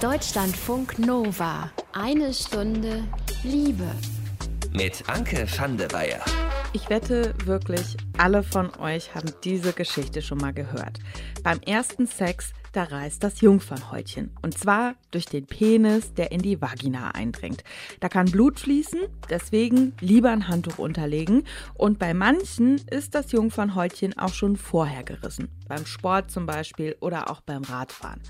Deutschlandfunk Nova. Eine Stunde Liebe. Mit Anke van der Weyer. Ich wette wirklich, alle von euch haben diese Geschichte schon mal gehört. Beim ersten Sex, da reißt das Jungfernhäutchen. Und zwar durch den Penis, der in die Vagina eindringt. Da kann Blut fließen, deswegen lieber ein Handtuch unterlegen. Und bei manchen ist das Jungfernhäutchen auch schon vorher gerissen. Beim Sport zum Beispiel oder auch beim Radfahren.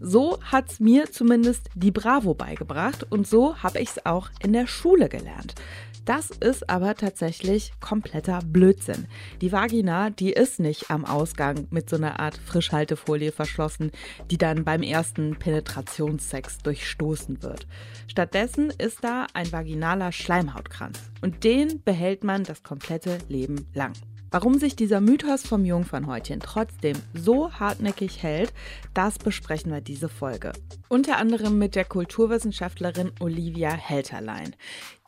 So hat's mir zumindest die Bravo beigebracht und so habe ich es auch in der Schule gelernt. Das ist aber tatsächlich kompletter Blödsinn. Die Vagina, die ist nicht am Ausgang mit so einer Art Frischhaltefolie verschlossen, die dann beim ersten Penetrationssex durchstoßen wird. Stattdessen ist da ein vaginaler Schleimhautkranz und den behält man das komplette Leben lang. Warum sich dieser Mythos vom Jungfernhäutchen trotzdem so hartnäckig hält, das besprechen wir diese Folge. Unter anderem mit der Kulturwissenschaftlerin Olivia Helterlein.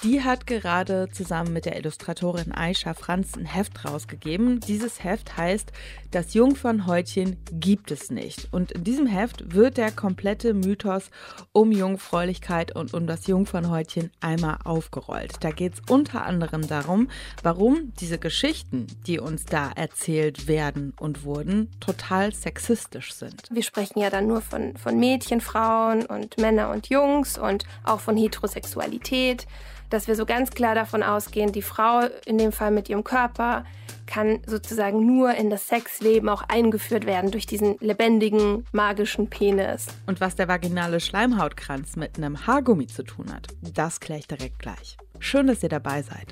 Die hat gerade zusammen mit der Illustratorin Aisha Franz ein Heft rausgegeben. Dieses Heft heißt Das Jungfernhäutchen gibt es nicht. Und in diesem Heft wird der komplette Mythos um Jungfräulichkeit und um das Jungfernhäutchen einmal aufgerollt. Da geht es unter anderem darum, warum diese Geschichten, die uns da erzählt werden und wurden, total sexistisch sind. Wir sprechen ja dann nur von, von Mädchen, Frauen und Männer und Jungs und auch von Heterosexualität dass wir so ganz klar davon ausgehen, die Frau in dem Fall mit ihrem Körper kann sozusagen nur in das Sexleben auch eingeführt werden durch diesen lebendigen, magischen Penis. Und was der vaginale Schleimhautkranz mit einem Haargummi zu tun hat, das kläre ich direkt gleich. Schön, dass ihr dabei seid.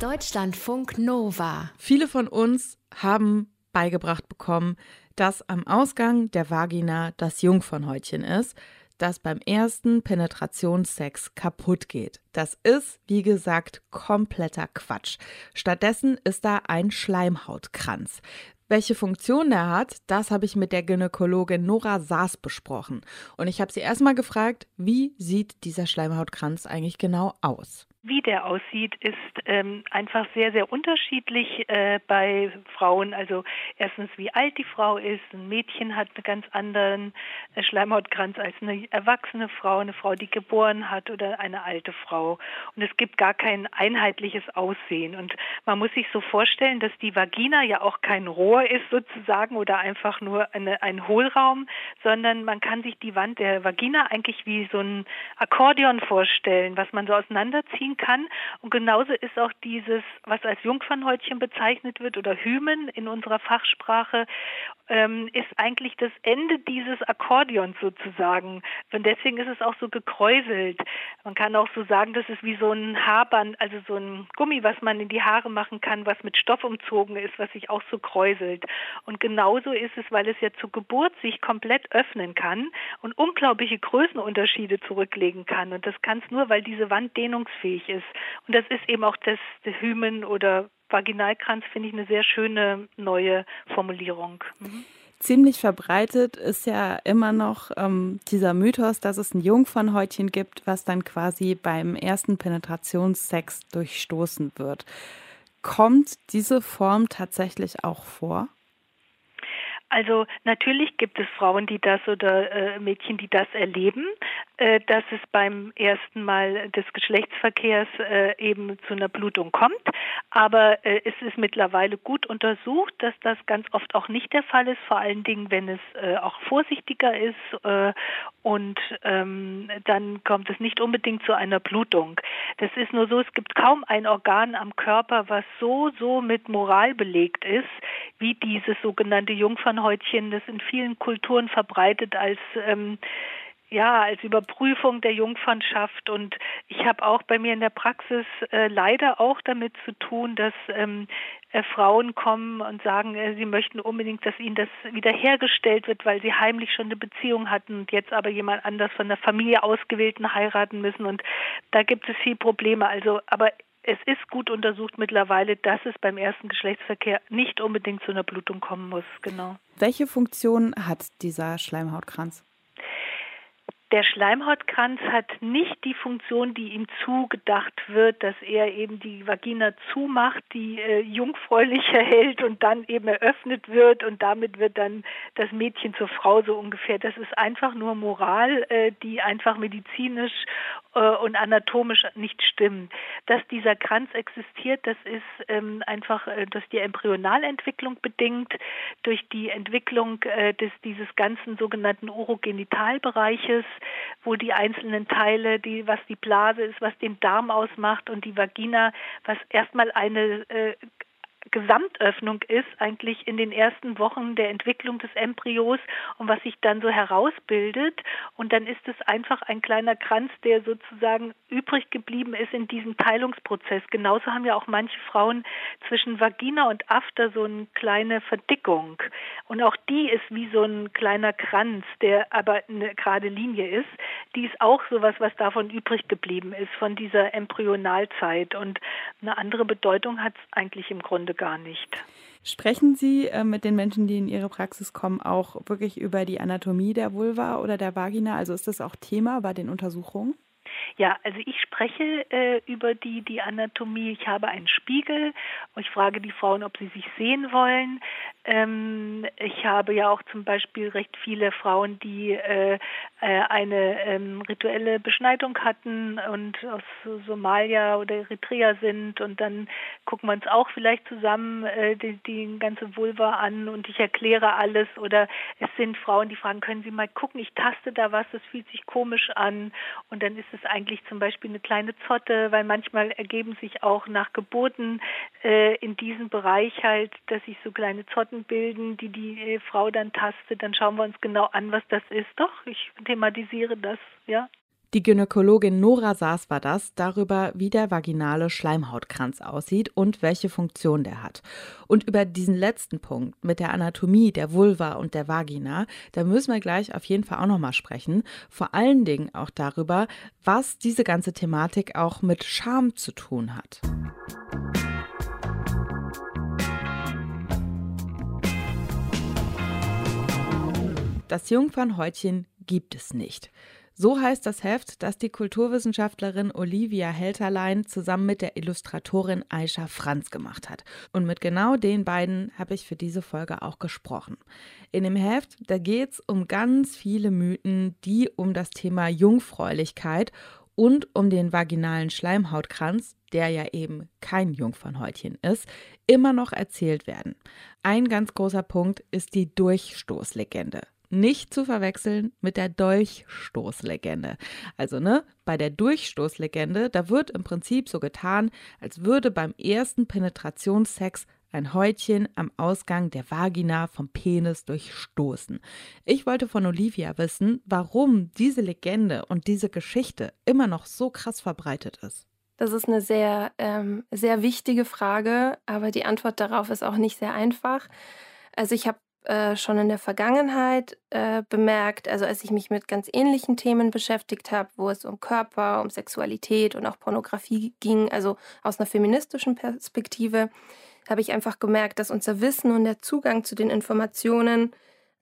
Deutschlandfunk Nova. Viele von uns haben beigebracht bekommen, dass am Ausgang der Vagina das Jungfernhäutchen ist das beim ersten Penetrationssex kaputt geht. Das ist, wie gesagt, kompletter Quatsch. Stattdessen ist da ein Schleimhautkranz. Welche Funktion der hat, das habe ich mit der Gynäkologin Nora Saas besprochen. Und ich habe sie erstmal gefragt, wie sieht dieser Schleimhautkranz eigentlich genau aus? Wie der aussieht, ist ähm, einfach sehr, sehr unterschiedlich äh, bei Frauen. Also erstens, wie alt die Frau ist. Ein Mädchen hat einen ganz anderen äh, Schleimhautkranz als eine erwachsene Frau, eine Frau, die geboren hat oder eine alte Frau. Und es gibt gar kein einheitliches Aussehen. Und man muss sich so vorstellen, dass die Vagina ja auch kein Rohr ist sozusagen oder einfach nur eine, ein Hohlraum, sondern man kann sich die Wand der Vagina eigentlich wie so ein Akkordeon vorstellen, was man so auseinanderziehen ziehen kann. Und genauso ist auch dieses, was als Jungfernhäutchen bezeichnet wird oder Hymen in unserer Fachsprache, ähm, ist eigentlich das Ende dieses Akkordeons sozusagen. Und deswegen ist es auch so gekräuselt. Man kann auch so sagen, das ist wie so ein Haarband, also so ein Gummi, was man in die Haare machen kann, was mit Stoff umzogen ist, was sich auch so kräuselt. Und genauso ist es, weil es ja zur Geburt sich komplett öffnen kann und unglaubliche Größenunterschiede zurücklegen kann. Und das kann es nur, weil diese Wand dehnungsfähig wichtig ist. Und das ist eben auch das Hymen oder Vaginalkranz, finde ich eine sehr schöne neue Formulierung. Mhm. Ziemlich verbreitet ist ja immer noch ähm, dieser Mythos, dass es ein Jungfernhäutchen gibt, was dann quasi beim ersten Penetrationssex durchstoßen wird. Kommt diese Form tatsächlich auch vor? Also natürlich gibt es Frauen, die das oder äh, Mädchen, die das erleben, dass es beim ersten Mal des Geschlechtsverkehrs äh, eben zu einer Blutung kommt. Aber äh, es ist mittlerweile gut untersucht, dass das ganz oft auch nicht der Fall ist, vor allen Dingen, wenn es äh, auch vorsichtiger ist äh, und ähm, dann kommt es nicht unbedingt zu einer Blutung. Das ist nur so, es gibt kaum ein Organ am Körper, was so, so mit Moral belegt ist, wie dieses sogenannte Jungfernhäutchen, das in vielen Kulturen verbreitet als ähm, ja, als Überprüfung der Jungfernschaft. Und ich habe auch bei mir in der Praxis äh, leider auch damit zu tun, dass ähm, äh, Frauen kommen und sagen, äh, sie möchten unbedingt, dass ihnen das wiederhergestellt wird, weil sie heimlich schon eine Beziehung hatten und jetzt aber jemand anders von der Familie ausgewählten heiraten müssen. Und da gibt es viel Probleme. Also, aber es ist gut untersucht mittlerweile, dass es beim ersten Geschlechtsverkehr nicht unbedingt zu einer Blutung kommen muss. Genau. Welche Funktion hat dieser Schleimhautkranz? Der Schleimhautkranz hat nicht die Funktion, die ihm zugedacht wird, dass er eben die Vagina zumacht, die äh, jungfräulicher hält und dann eben eröffnet wird und damit wird dann das Mädchen zur Frau so ungefähr. Das ist einfach nur Moral, äh, die einfach medizinisch äh, und anatomisch nicht stimmt. Dass dieser Kranz existiert, das ist ähm, einfach äh, durch die Embryonalentwicklung bedingt, durch die Entwicklung äh, des dieses ganzen sogenannten Urogenitalbereiches wo die einzelnen Teile, die, was die Blase ist, was den Darm ausmacht und die Vagina, was erstmal eine äh, Gesamtöffnung ist, eigentlich in den ersten Wochen der Entwicklung des Embryos und was sich dann so herausbildet. Und dann ist es einfach ein kleiner Kranz, der sozusagen übrig geblieben ist in diesem Teilungsprozess. Genauso haben ja auch manche Frauen zwischen Vagina und After so eine kleine Verdickung. Und auch die ist wie so ein kleiner Kranz, der aber eine gerade Linie ist. Die ist auch sowas, was davon übrig geblieben ist, von dieser Embryonalzeit. Und eine andere Bedeutung hat es eigentlich im Grunde gar nicht. Sprechen Sie äh, mit den Menschen, die in Ihre Praxis kommen, auch wirklich über die Anatomie der Vulva oder der Vagina? Also ist das auch Thema bei den Untersuchungen? Ja, also ich spreche äh, über die, die Anatomie. Ich habe einen Spiegel. Ich frage die Frauen, ob sie sich sehen wollen. Ähm, ich habe ja auch zum Beispiel recht viele Frauen, die äh, äh, eine ähm, rituelle Beschneidung hatten und aus Somalia oder Eritrea sind. Und dann gucken wir uns auch vielleicht zusammen äh, die, die ganze Vulva an und ich erkläre alles. Oder es sind Frauen, die fragen, können Sie mal gucken, ich taste da was, das fühlt sich komisch an. Und dann ist es eigentlich zum Beispiel eine kleine Zotte, weil manchmal ergeben sich auch nach Geburten in diesem Bereich halt, dass sich so kleine Zotten bilden, die die äh, Frau dann tastet. Dann schauen wir uns genau an, was das ist. Doch, ich thematisiere das, ja. Die Gynäkologin Nora Saas war das darüber, wie der vaginale Schleimhautkranz aussieht und welche Funktion der hat. Und über diesen letzten Punkt mit der Anatomie der Vulva und der Vagina, da müssen wir gleich auf jeden Fall auch nochmal sprechen. Vor allen Dingen auch darüber, was diese ganze Thematik auch mit Scham zu tun hat. Das Jungfernhäutchen gibt es nicht. So heißt das Heft, das die Kulturwissenschaftlerin Olivia Helterlein zusammen mit der Illustratorin Aisha Franz gemacht hat. Und mit genau den beiden habe ich für diese Folge auch gesprochen. In dem Heft, da geht es um ganz viele Mythen, die um das Thema Jungfräulichkeit und um den vaginalen Schleimhautkranz, der ja eben kein Jungfernhäutchen ist, immer noch erzählt werden. Ein ganz großer Punkt ist die Durchstoßlegende. Nicht zu verwechseln mit der Dolchstoßlegende. Also, ne, bei der Durchstoßlegende, da wird im Prinzip so getan, als würde beim ersten Penetrationssex ein Häutchen am Ausgang der Vagina vom Penis durchstoßen. Ich wollte von Olivia wissen, warum diese Legende und diese Geschichte immer noch so krass verbreitet ist. Das ist eine sehr, ähm, sehr wichtige Frage, aber die Antwort darauf ist auch nicht sehr einfach. Also ich habe äh, schon in der Vergangenheit äh, bemerkt, also als ich mich mit ganz ähnlichen Themen beschäftigt habe, wo es um Körper, um Sexualität und auch Pornografie ging, also aus einer feministischen Perspektive, habe ich einfach gemerkt, dass unser Wissen und der Zugang zu den Informationen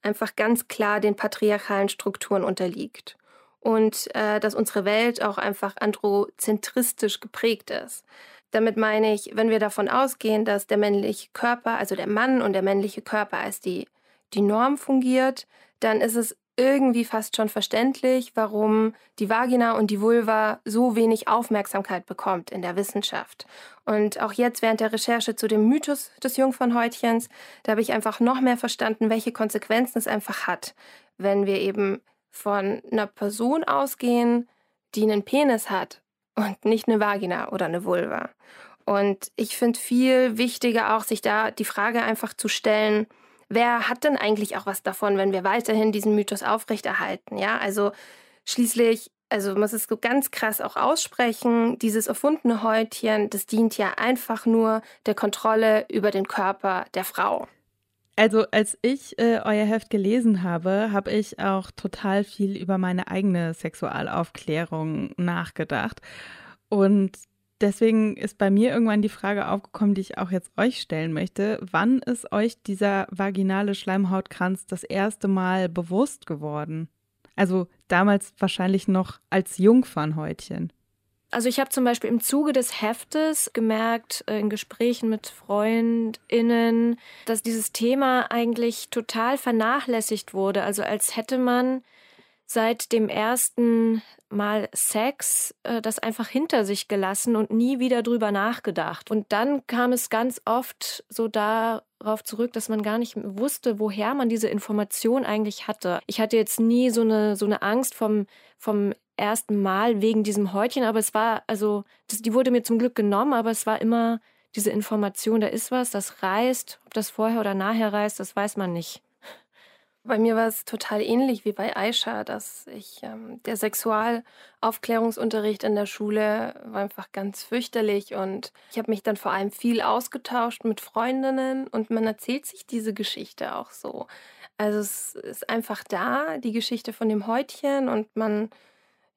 einfach ganz klar den patriarchalen Strukturen unterliegt. Und äh, dass unsere Welt auch einfach androzentristisch geprägt ist. Damit meine ich, wenn wir davon ausgehen, dass der männliche Körper, also der Mann und der männliche Körper als die, die Norm fungiert, dann ist es irgendwie fast schon verständlich, warum die Vagina und die Vulva so wenig Aufmerksamkeit bekommt in der Wissenschaft. Und auch jetzt während der Recherche zu dem Mythos des Jungfernhäutchens, da habe ich einfach noch mehr verstanden, welche Konsequenzen es einfach hat, wenn wir eben von einer Person ausgehen, die einen Penis hat und nicht eine Vagina oder eine Vulva. Und ich finde viel wichtiger auch, sich da die Frage einfach zu stellen, wer hat denn eigentlich auch was davon, wenn wir weiterhin diesen Mythos aufrechterhalten? Ja, also schließlich, also man muss es ganz krass auch aussprechen, dieses erfundene Häutchen, das dient ja einfach nur der Kontrolle über den Körper der Frau. Also als ich äh, euer Heft gelesen habe, habe ich auch total viel über meine eigene Sexualaufklärung nachgedacht. Und deswegen ist bei mir irgendwann die Frage aufgekommen, die ich auch jetzt euch stellen möchte. Wann ist euch dieser vaginale Schleimhautkranz das erste Mal bewusst geworden? Also damals wahrscheinlich noch als Jungfernhäutchen. Also ich habe zum Beispiel im Zuge des Heftes gemerkt, äh, in Gesprächen mit Freundinnen, dass dieses Thema eigentlich total vernachlässigt wurde. Also als hätte man seit dem ersten Mal Sex äh, das einfach hinter sich gelassen und nie wieder drüber nachgedacht. Und dann kam es ganz oft so darauf zurück, dass man gar nicht wusste, woher man diese Information eigentlich hatte. Ich hatte jetzt nie so eine, so eine Angst vom, vom ersten Mal wegen diesem Häutchen, aber es war, also, das, die wurde mir zum Glück genommen, aber es war immer diese Information, da ist was, das reißt. Ob das vorher oder nachher reißt, das weiß man nicht. Bei mir war es total ähnlich wie bei Aisha, dass ich ähm, der Sexualaufklärungsunterricht in der Schule war einfach ganz fürchterlich und ich habe mich dann vor allem viel ausgetauscht mit Freundinnen und man erzählt sich diese Geschichte auch so. Also es ist einfach da, die Geschichte von dem Häutchen und man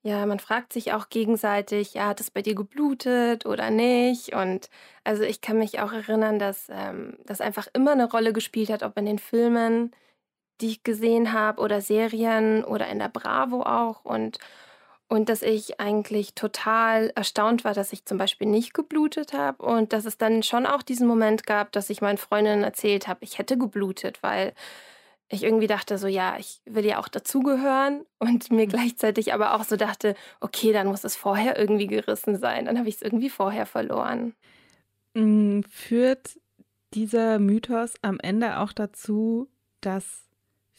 ja, man fragt sich auch gegenseitig, ja, hat es bei dir geblutet oder nicht? Und also ich kann mich auch erinnern, dass ähm, das einfach immer eine Rolle gespielt hat, ob in den Filmen, die ich gesehen habe, oder Serien oder in der Bravo auch. Und, und dass ich eigentlich total erstaunt war, dass ich zum Beispiel nicht geblutet habe und dass es dann schon auch diesen Moment gab, dass ich meinen Freundinnen erzählt habe, ich hätte geblutet, weil ich irgendwie dachte so, ja, ich will ja auch dazugehören und mir mhm. gleichzeitig aber auch so dachte, okay, dann muss es vorher irgendwie gerissen sein. Dann habe ich es irgendwie vorher verloren. Mm, führt dieser Mythos am Ende auch dazu, dass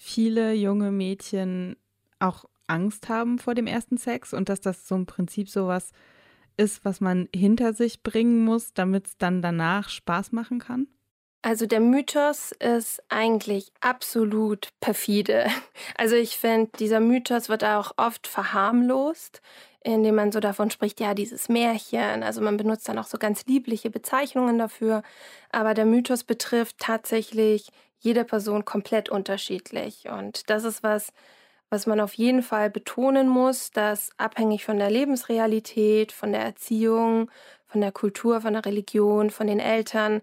viele junge Mädchen auch Angst haben vor dem ersten Sex und dass das so im Prinzip sowas ist, was man hinter sich bringen muss, damit es dann danach Spaß machen kann? Also der Mythos ist eigentlich absolut perfide. Also ich finde, dieser Mythos wird auch oft verharmlost, indem man so davon spricht, ja, dieses Märchen. Also man benutzt dann auch so ganz liebliche Bezeichnungen dafür. Aber der Mythos betrifft tatsächlich jede Person komplett unterschiedlich. Und das ist was, was man auf jeden Fall betonen muss, dass abhängig von der Lebensrealität, von der Erziehung, von der Kultur, von der Religion, von den Eltern,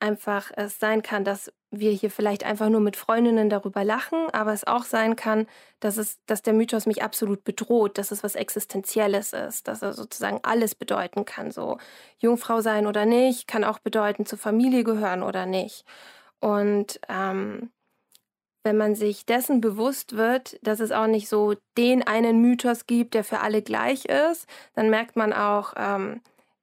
einfach es sein kann, dass wir hier vielleicht einfach nur mit Freundinnen darüber lachen, aber es auch sein kann, dass es, dass der Mythos mich absolut bedroht, dass es was Existenzielles ist, dass er sozusagen alles bedeuten kann. So Jungfrau sein oder nicht, kann auch bedeuten, zur Familie gehören oder nicht. Und ähm, wenn man sich dessen bewusst wird, dass es auch nicht so den einen Mythos gibt, der für alle gleich ist, dann merkt man auch, ähm,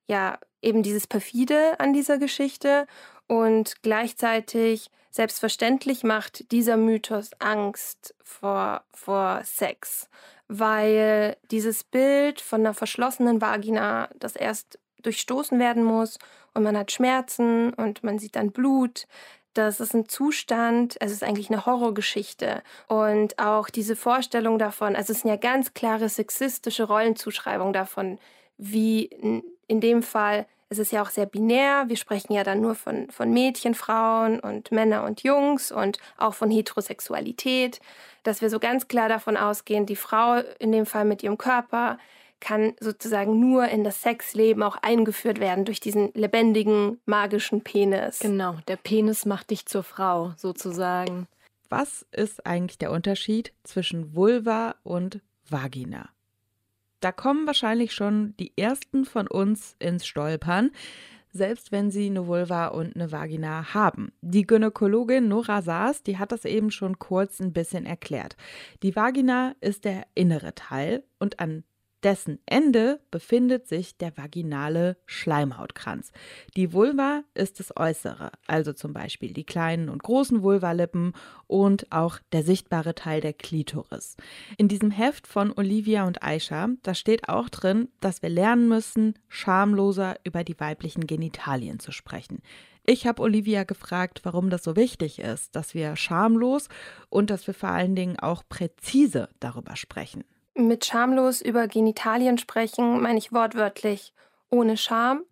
ja, eben dieses perfide an dieser Geschichte und gleichzeitig selbstverständlich macht dieser Mythos Angst vor, vor Sex, weil dieses Bild von einer verschlossenen Vagina, das erst durchstoßen werden muss und man hat Schmerzen und man sieht dann Blut, das ist ein Zustand, es ist eigentlich eine Horrorgeschichte. Und auch diese Vorstellung davon, also es sind ja ganz klare sexistische Rollenzuschreibungen davon, wie in, in dem Fall es ist ja auch sehr binär. Wir sprechen ja dann nur von, von Mädchen, Frauen und Männer und Jungs und auch von Heterosexualität, dass wir so ganz klar davon ausgehen, die Frau in dem Fall mit ihrem Körper kann sozusagen nur in das Sexleben auch eingeführt werden durch diesen lebendigen, magischen Penis. Genau, der Penis macht dich zur Frau sozusagen. Was ist eigentlich der Unterschied zwischen Vulva und Vagina? Da kommen wahrscheinlich schon die ersten von uns ins Stolpern, selbst wenn sie eine Vulva und eine Vagina haben. Die Gynäkologin Nora Saas, die hat das eben schon kurz ein bisschen erklärt. Die Vagina ist der innere Teil und an dessen Ende befindet sich der vaginale Schleimhautkranz. Die Vulva ist das Äußere, also zum Beispiel die kleinen und großen Vulvalippen und auch der sichtbare Teil der Klitoris. In diesem Heft von Olivia und Aisha, da steht auch drin, dass wir lernen müssen, schamloser über die weiblichen Genitalien zu sprechen. Ich habe Olivia gefragt, warum das so wichtig ist, dass wir schamlos und dass wir vor allen Dingen auch präzise darüber sprechen. Mit schamlos über Genitalien sprechen meine ich wortwörtlich ohne Scham.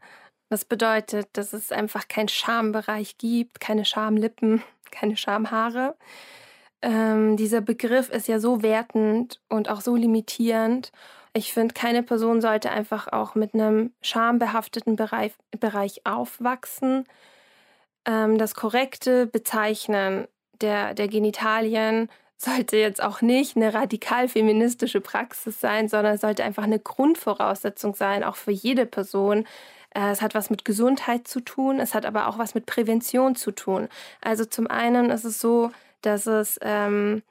Das bedeutet, dass es einfach keinen Schambereich gibt, keine Schamlippen, keine Schamhaare. Ähm, dieser Begriff ist ja so wertend und auch so limitierend. Ich finde, keine Person sollte einfach auch mit einem schambehafteten Bereich, Bereich aufwachsen. Ähm, das korrekte Bezeichnen der, der Genitalien sollte jetzt auch nicht eine radikal feministische Praxis sein, sondern sollte einfach eine Grundvoraussetzung sein, auch für jede Person. Äh, es hat was mit Gesundheit zu tun, es hat aber auch was mit Prävention zu tun. Also zum einen ist es so, dass es ähm,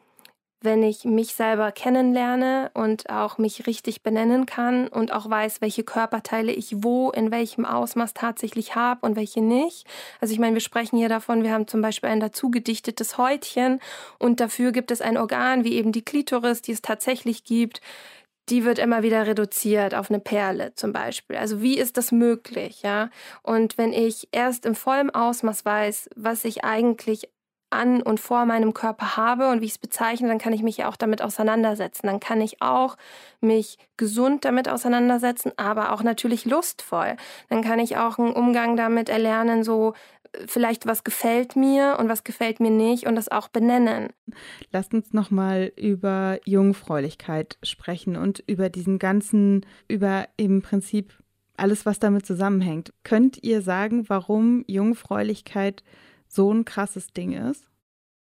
wenn ich mich selber kennenlerne und auch mich richtig benennen kann und auch weiß, welche Körperteile ich wo, in welchem Ausmaß tatsächlich habe und welche nicht. Also ich meine, wir sprechen hier davon, wir haben zum Beispiel ein dazu gedichtetes Häutchen und dafür gibt es ein Organ wie eben die Klitoris, die es tatsächlich gibt. Die wird immer wieder reduziert auf eine Perle zum Beispiel. Also wie ist das möglich, ja? Und wenn ich erst im vollen Ausmaß weiß, was ich eigentlich an und vor meinem Körper habe und wie ich es bezeichne, dann kann ich mich ja auch damit auseinandersetzen. Dann kann ich auch mich gesund damit auseinandersetzen, aber auch natürlich lustvoll. Dann kann ich auch einen Umgang damit erlernen, so äh, vielleicht was gefällt mir und was gefällt mir nicht und das auch benennen. Lasst uns noch mal über Jungfräulichkeit sprechen und über diesen ganzen über im Prinzip alles was damit zusammenhängt. Könnt ihr sagen, warum Jungfräulichkeit so ein krasses Ding ist?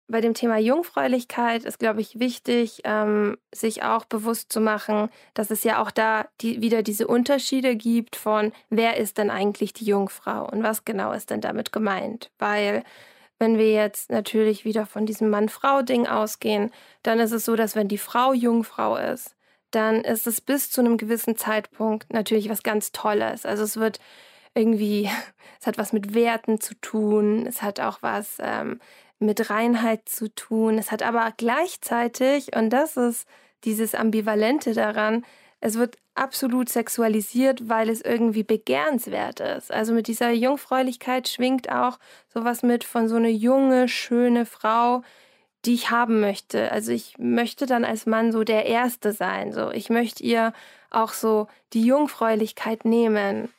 Bei dem Thema Jungfräulichkeit ist, glaube ich, wichtig, ähm, sich auch bewusst zu machen, dass es ja auch da die, wieder diese Unterschiede gibt von, wer ist denn eigentlich die Jungfrau und was genau ist denn damit gemeint. Weil wenn wir jetzt natürlich wieder von diesem Mann-Frau-Ding ausgehen, dann ist es so, dass wenn die Frau Jungfrau ist, dann ist es bis zu einem gewissen Zeitpunkt natürlich was ganz Tolles. Also es wird irgendwie, es hat was mit Werten zu tun, es hat auch was ähm, mit Reinheit zu tun, es hat aber gleichzeitig, und das ist dieses Ambivalente daran, es wird absolut sexualisiert, weil es irgendwie begehrenswert ist. Also mit dieser Jungfräulichkeit schwingt auch sowas mit von so eine junge, schöne Frau, die ich haben möchte. Also ich möchte dann als Mann so der Erste sein. So, ich möchte ihr auch so die Jungfräulichkeit nehmen.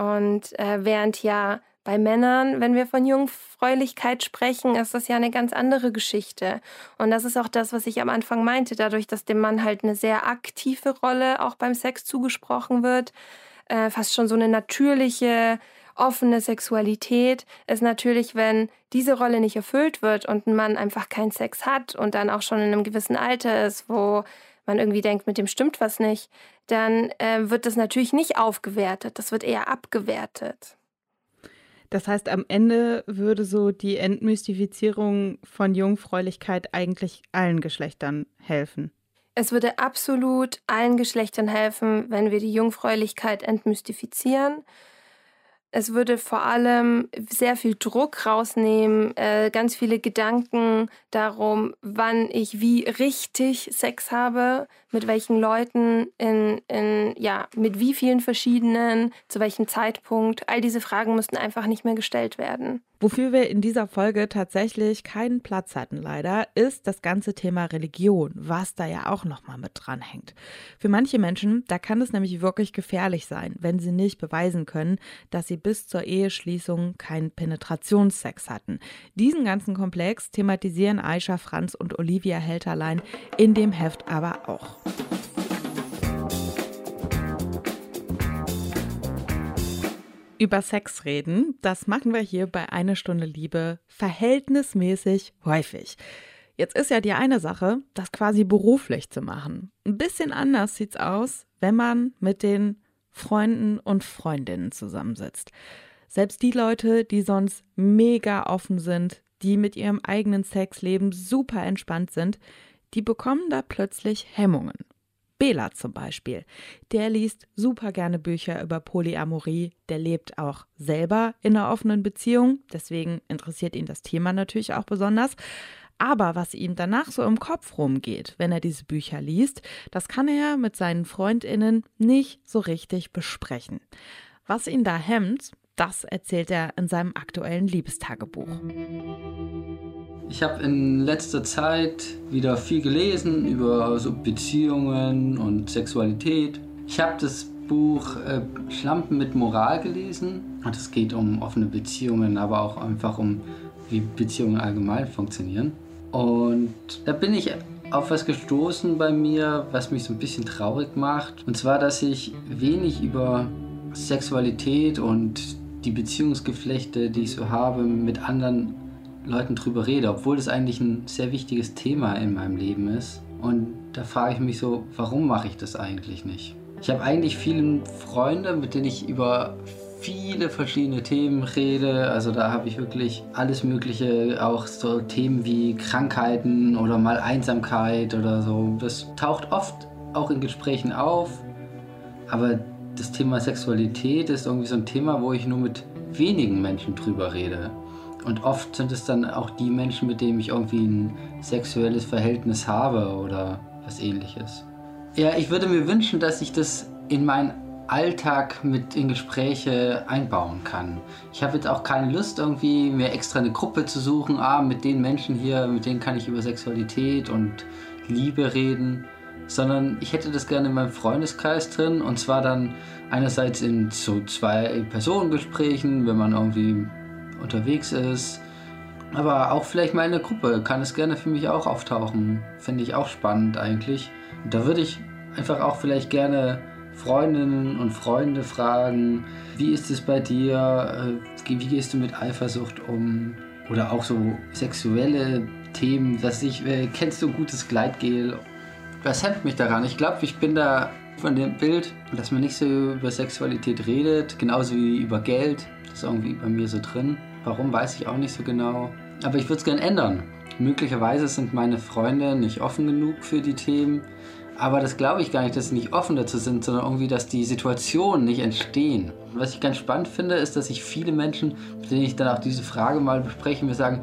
Und äh, während ja bei Männern, wenn wir von Jungfräulichkeit sprechen, ist das ja eine ganz andere Geschichte. Und das ist auch das, was ich am Anfang meinte, dadurch, dass dem Mann halt eine sehr aktive Rolle auch beim Sex zugesprochen wird, äh, fast schon so eine natürliche, offene Sexualität, ist natürlich, wenn diese Rolle nicht erfüllt wird und ein Mann einfach keinen Sex hat und dann auch schon in einem gewissen Alter ist, wo man irgendwie denkt, mit dem stimmt was nicht, dann äh, wird das natürlich nicht aufgewertet, das wird eher abgewertet. Das heißt, am Ende würde so die Entmystifizierung von Jungfräulichkeit eigentlich allen Geschlechtern helfen. Es würde absolut allen Geschlechtern helfen, wenn wir die Jungfräulichkeit entmystifizieren es würde vor allem sehr viel Druck rausnehmen, äh, ganz viele Gedanken darum, wann ich wie richtig Sex habe, mit welchen Leuten, in, in, ja, mit wie vielen verschiedenen, zu welchem Zeitpunkt. All diese Fragen müssten einfach nicht mehr gestellt werden. Wofür wir in dieser Folge tatsächlich keinen Platz hatten, leider, ist das ganze Thema Religion, was da ja auch nochmal mit dranhängt. Für manche Menschen, da kann es nämlich wirklich gefährlich sein, wenn sie nicht beweisen können, dass sie bis zur Eheschließung keinen Penetrationssex hatten. Diesen ganzen Komplex thematisieren Aisha Franz und Olivia Helterlein in dem Heft aber auch. Über Sex reden, das machen wir hier bei Eine Stunde Liebe verhältnismäßig häufig. Jetzt ist ja die eine Sache, das quasi beruflich zu machen. Ein bisschen anders sieht's aus, wenn man mit den Freunden und Freundinnen zusammensitzt. Selbst die Leute, die sonst mega offen sind, die mit ihrem eigenen Sexleben super entspannt sind, die bekommen da plötzlich Hemmungen. Bela zum Beispiel, der liest super gerne Bücher über Polyamorie, der lebt auch selber in einer offenen Beziehung, deswegen interessiert ihn das Thema natürlich auch besonders. Aber was ihm danach so im Kopf rumgeht, wenn er diese Bücher liest, das kann er mit seinen Freundinnen nicht so richtig besprechen. Was ihn da hemmt, das erzählt er in seinem aktuellen Liebestagebuch. Ich habe in letzter Zeit wieder viel gelesen über so Beziehungen und Sexualität. Ich habe das Buch äh, Schlampen mit Moral gelesen. Und es geht um offene Beziehungen, aber auch einfach um, wie Beziehungen allgemein funktionieren. Und da bin ich auf was gestoßen bei mir, was mich so ein bisschen traurig macht. Und zwar, dass ich wenig über Sexualität und die Beziehungsgeflechte, die ich so habe, mit anderen Leuten drüber rede, obwohl das eigentlich ein sehr wichtiges Thema in meinem Leben ist. Und da frage ich mich so, warum mache ich das eigentlich nicht? Ich habe eigentlich viele Freunde, mit denen ich über viele verschiedene Themen rede. Also da habe ich wirklich alles Mögliche, auch so Themen wie Krankheiten oder mal Einsamkeit oder so. Das taucht oft auch in Gesprächen auf. Aber das Thema Sexualität ist irgendwie so ein Thema, wo ich nur mit wenigen Menschen drüber rede. Und oft sind es dann auch die Menschen, mit denen ich irgendwie ein sexuelles Verhältnis habe oder was ähnliches. Ja, ich würde mir wünschen, dass ich das in meinen Alltag mit in Gespräche einbauen kann. Ich habe jetzt auch keine Lust, irgendwie mir extra eine Gruppe zu suchen. Ah, mit den Menschen hier, mit denen kann ich über Sexualität und Liebe reden. Sondern ich hätte das gerne in meinem Freundeskreis drin. Und zwar dann einerseits in so zwei Personengesprächen, wenn man irgendwie unterwegs ist. Aber auch vielleicht mal in der Gruppe kann es gerne für mich auch auftauchen. Finde ich auch spannend eigentlich. Und da würde ich einfach auch vielleicht gerne Freundinnen und Freunde fragen, wie ist es bei dir, äh, wie gehst du mit Eifersucht um? Oder auch so sexuelle Themen, dass ich, äh, kennst du ein gutes Gleitgel? Was hemmt mich daran? Ich glaube, ich bin da von dem Bild, dass man nicht so über Sexualität redet, genauso wie über Geld. Das ist irgendwie bei mir so drin. Warum, weiß ich auch nicht so genau. Aber ich würde es gerne ändern. Möglicherweise sind meine Freunde nicht offen genug für die Themen. Aber das glaube ich gar nicht, dass sie nicht offen dazu sind, sondern irgendwie, dass die Situationen nicht entstehen. Was ich ganz spannend finde, ist, dass sich viele Menschen, mit denen ich dann auch diese Frage mal bespreche, mir sagen,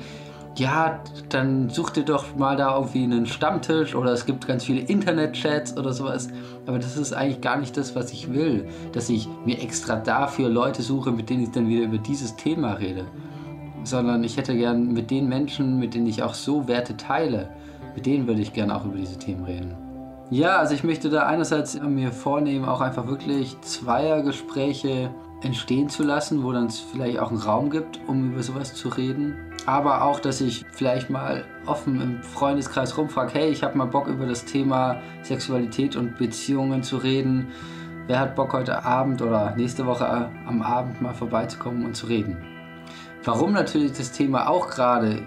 ja, dann such dir doch mal da irgendwie einen Stammtisch oder es gibt ganz viele Internetchats oder sowas. Aber das ist eigentlich gar nicht das, was ich will, dass ich mir extra dafür Leute suche, mit denen ich dann wieder über dieses Thema rede. Sondern ich hätte gern mit den Menschen, mit denen ich auch so Werte teile, mit denen würde ich gerne auch über diese Themen reden. Ja, also ich möchte da einerseits mir vornehmen, auch einfach wirklich Zweiergespräche entstehen zu lassen, wo dann es vielleicht auch einen Raum gibt, um über sowas zu reden. Aber auch, dass ich vielleicht mal offen im Freundeskreis rumfrage, hey, ich habe mal Bock über das Thema Sexualität und Beziehungen zu reden. Wer hat Bock heute Abend oder nächste Woche am Abend mal vorbeizukommen und zu reden? Warum natürlich das Thema auch gerade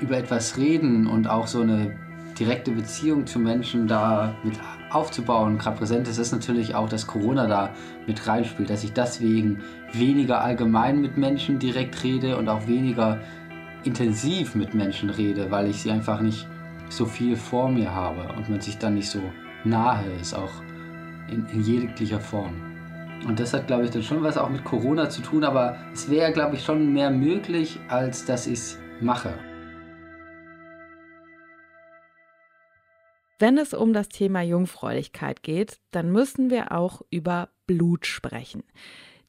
über etwas reden und auch so eine direkte Beziehung zu Menschen da mit aufzubauen, gerade präsent ist, ist natürlich auch, dass Corona da mit reinspielt, dass ich deswegen weniger allgemein mit Menschen direkt rede und auch weniger intensiv mit Menschen rede, weil ich sie einfach nicht so viel vor mir habe und man sich dann nicht so nahe ist, auch in, in jeglicher Form. Und das hat, glaube ich, dann schon was auch mit Corona zu tun, aber es wäre, glaube ich, schon mehr möglich, als dass ich es mache. Wenn es um das Thema Jungfräulichkeit geht, dann müssen wir auch über Blut sprechen.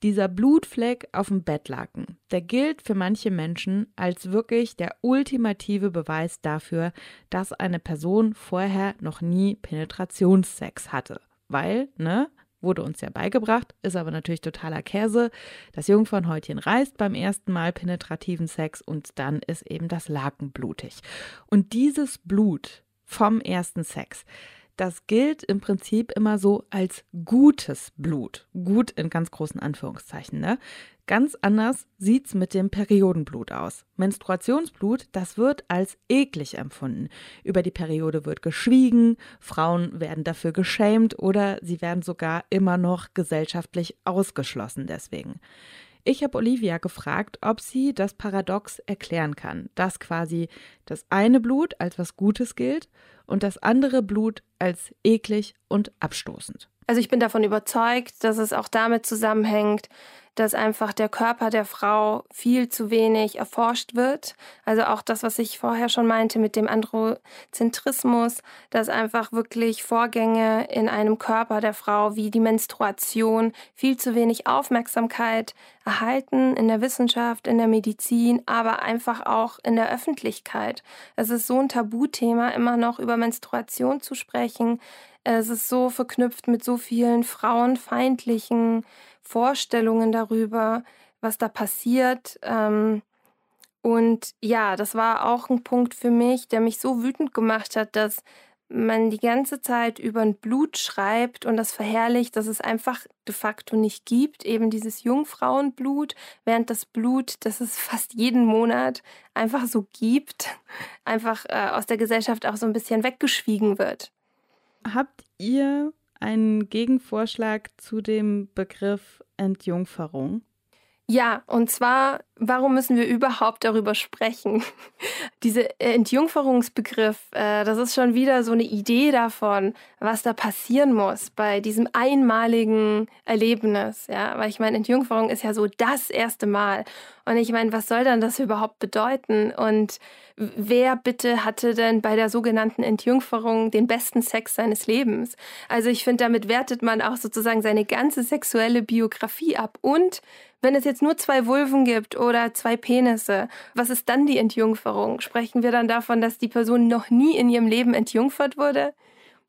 Dieser Blutfleck auf dem Bettlaken, der gilt für manche Menschen als wirklich der ultimative Beweis dafür, dass eine Person vorher noch nie Penetrationssex hatte. Weil, ne, wurde uns ja beigebracht, ist aber natürlich totaler Käse. Das Jungfernhäutchen reißt beim ersten Mal penetrativen Sex und dann ist eben das Laken blutig. Und dieses Blut vom ersten Sex. Das gilt im Prinzip immer so als gutes Blut. Gut in ganz großen Anführungszeichen, ne? Ganz anders sieht's mit dem Periodenblut aus. Menstruationsblut, das wird als eklig empfunden. Über die Periode wird geschwiegen, Frauen werden dafür geschämt oder sie werden sogar immer noch gesellschaftlich ausgeschlossen deswegen. Ich habe Olivia gefragt, ob sie das Paradox erklären kann, dass quasi das eine Blut als was Gutes gilt und das andere Blut als eklig und abstoßend. Also ich bin davon überzeugt, dass es auch damit zusammenhängt, dass einfach der Körper der Frau viel zu wenig erforscht wird. Also auch das, was ich vorher schon meinte mit dem Androzentrismus, dass einfach wirklich Vorgänge in einem Körper der Frau wie die Menstruation viel zu wenig Aufmerksamkeit erhalten in der Wissenschaft, in der Medizin, aber einfach auch in der Öffentlichkeit. Es ist so ein Tabuthema, immer noch über Menstruation zu sprechen. Es ist so verknüpft mit so vielen frauenfeindlichen Vorstellungen darüber, was da passiert. Ähm, und ja, das war auch ein Punkt für mich, der mich so wütend gemacht hat, dass man die ganze Zeit über ein Blut schreibt und das verherrlicht, dass es einfach de facto nicht gibt, eben dieses Jungfrauenblut, während das Blut, das es fast jeden Monat einfach so gibt, einfach äh, aus der Gesellschaft auch so ein bisschen weggeschwiegen wird. Habt ihr einen Gegenvorschlag zu dem Begriff Entjungferung? Ja, und zwar, warum müssen wir überhaupt darüber sprechen? Dieser Entjungferungsbegriff, äh, das ist schon wieder so eine Idee davon, was da passieren muss bei diesem einmaligen Erlebnis. Ja, weil ich meine, Entjungferung ist ja so das erste Mal. Und ich meine, was soll dann das überhaupt bedeuten? Und wer bitte hatte denn bei der sogenannten Entjungferung den besten Sex seines Lebens? Also ich finde, damit wertet man auch sozusagen seine ganze sexuelle Biografie ab und wenn es jetzt nur zwei Vulven gibt oder zwei Penisse, was ist dann die Entjungferung? Sprechen wir dann davon, dass die Person noch nie in ihrem Leben entjungfert wurde?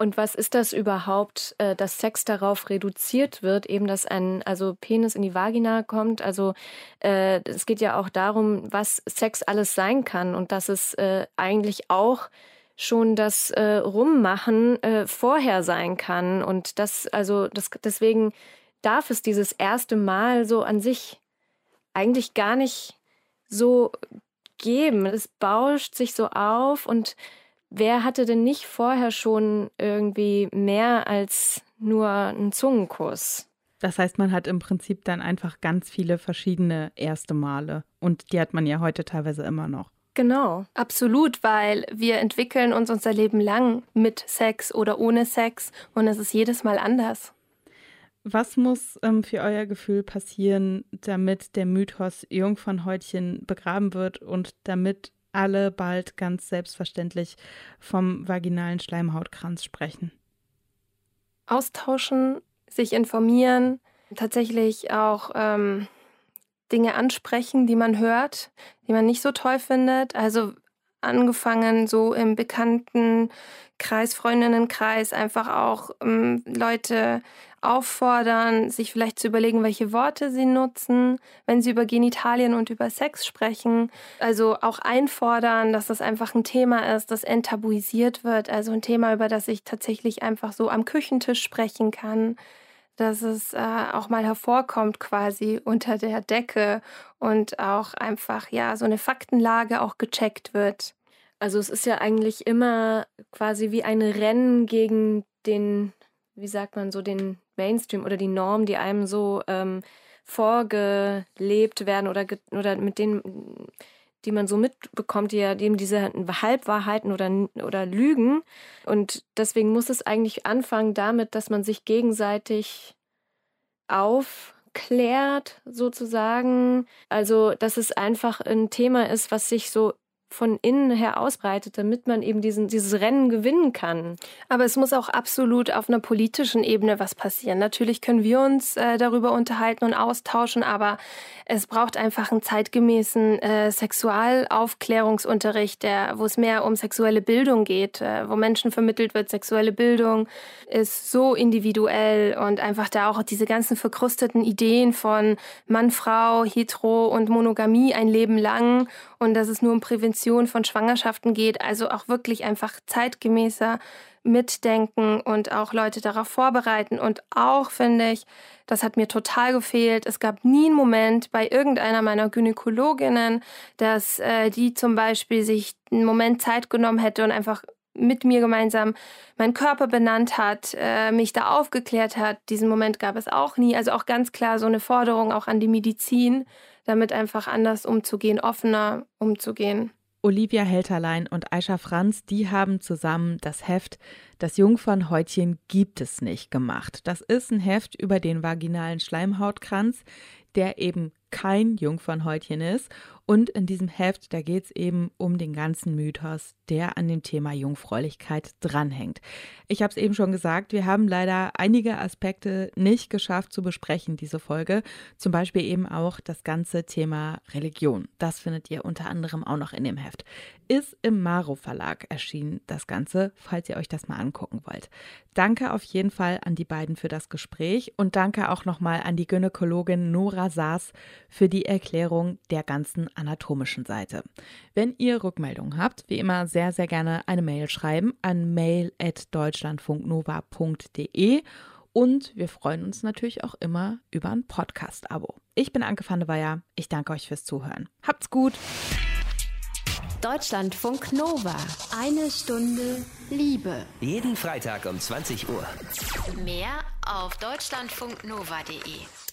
Und was ist das überhaupt, äh, dass Sex darauf reduziert wird, eben dass ein also Penis in die Vagina kommt? Also äh, es geht ja auch darum, was Sex alles sein kann und dass es äh, eigentlich auch schon das äh, Rummachen äh, vorher sein kann und das also das deswegen darf es dieses erste Mal so an sich eigentlich gar nicht so geben. Es bauscht sich so auf und wer hatte denn nicht vorher schon irgendwie mehr als nur einen Zungenkuss? Das heißt, man hat im Prinzip dann einfach ganz viele verschiedene erste Male und die hat man ja heute teilweise immer noch. Genau, absolut, weil wir entwickeln uns unser Leben lang mit Sex oder ohne Sex und es ist jedes Mal anders. Was muss ähm, für euer Gefühl passieren, damit der Mythos Jungfernhäutchen begraben wird und damit alle bald ganz selbstverständlich vom vaginalen Schleimhautkranz sprechen? Austauschen, sich informieren, tatsächlich auch ähm, Dinge ansprechen, die man hört, die man nicht so toll findet. Also angefangen so im bekannten Kreis, Freundinnenkreis, einfach auch ähm, Leute auffordern, sich vielleicht zu überlegen, welche Worte sie nutzen, wenn sie über Genitalien und über Sex sprechen. Also auch einfordern, dass das einfach ein Thema ist, das enttabuisiert wird. Also ein Thema, über das ich tatsächlich einfach so am Küchentisch sprechen kann. Dass es äh, auch mal hervorkommt quasi unter der Decke und auch einfach ja so eine Faktenlage auch gecheckt wird. Also es ist ja eigentlich immer quasi wie ein Rennen gegen den, wie sagt man so, den Mainstream oder die Norm, die einem so ähm, vorgelebt werden oder, oder mit denen, die man so mitbekommt, die ja eben diese Halbwahrheiten oder, oder Lügen. Und deswegen muss es eigentlich anfangen damit, dass man sich gegenseitig aufklärt, sozusagen. Also, dass es einfach ein Thema ist, was sich so von innen her ausbreitet, damit man eben diesen, dieses Rennen gewinnen kann. Aber es muss auch absolut auf einer politischen Ebene was passieren. Natürlich können wir uns äh, darüber unterhalten und austauschen, aber es braucht einfach einen zeitgemäßen äh, Sexualaufklärungsunterricht, der, wo es mehr um sexuelle Bildung geht, äh, wo Menschen vermittelt wird, sexuelle Bildung ist so individuell und einfach da auch diese ganzen verkrusteten Ideen von Mann, Frau, Hetero und Monogamie ein Leben lang und dass es nur um Prävention von Schwangerschaften geht, also auch wirklich einfach zeitgemäßer mitdenken und auch Leute darauf vorbereiten. Und auch finde ich, das hat mir total gefehlt. Es gab nie einen Moment bei irgendeiner meiner Gynäkologinnen, dass äh, die zum Beispiel sich einen Moment Zeit genommen hätte und einfach mit mir gemeinsam meinen Körper benannt hat, äh, mich da aufgeklärt hat. Diesen Moment gab es auch nie. Also auch ganz klar so eine Forderung auch an die Medizin, damit einfach anders umzugehen, offener umzugehen. Olivia Helterlein und Aisha Franz, die haben zusammen das Heft Das Jungfernhäutchen gibt es nicht gemacht. Das ist ein Heft über den vaginalen Schleimhautkranz, der eben kein Jungfernhäutchen ist und in diesem Heft, da geht es eben um den ganzen Mythos, der an dem Thema Jungfräulichkeit dranhängt. Ich habe es eben schon gesagt, wir haben leider einige Aspekte nicht geschafft zu besprechen, diese Folge. Zum Beispiel eben auch das ganze Thema Religion. Das findet ihr unter anderem auch noch in dem Heft. Ist im Maro Verlag erschienen, das Ganze, falls ihr euch das mal angucken wollt. Danke auf jeden Fall an die beiden für das Gespräch und danke auch nochmal an die Gynäkologin Nora Saas für die Erklärung der ganzen anatomischen Seite. Wenn ihr Rückmeldungen habt, wie immer sehr, sehr gerne eine Mail schreiben an mail.deutschlandfunknova.de und wir freuen uns natürlich auch immer über ein Podcast-Abo. Ich bin Anke van der Weyer. Ich danke euch fürs Zuhören. Habt's gut. Deutschlandfunk Nova. Eine Stunde Liebe. Jeden Freitag um 20 Uhr. Mehr auf deutschlandfunknova.de.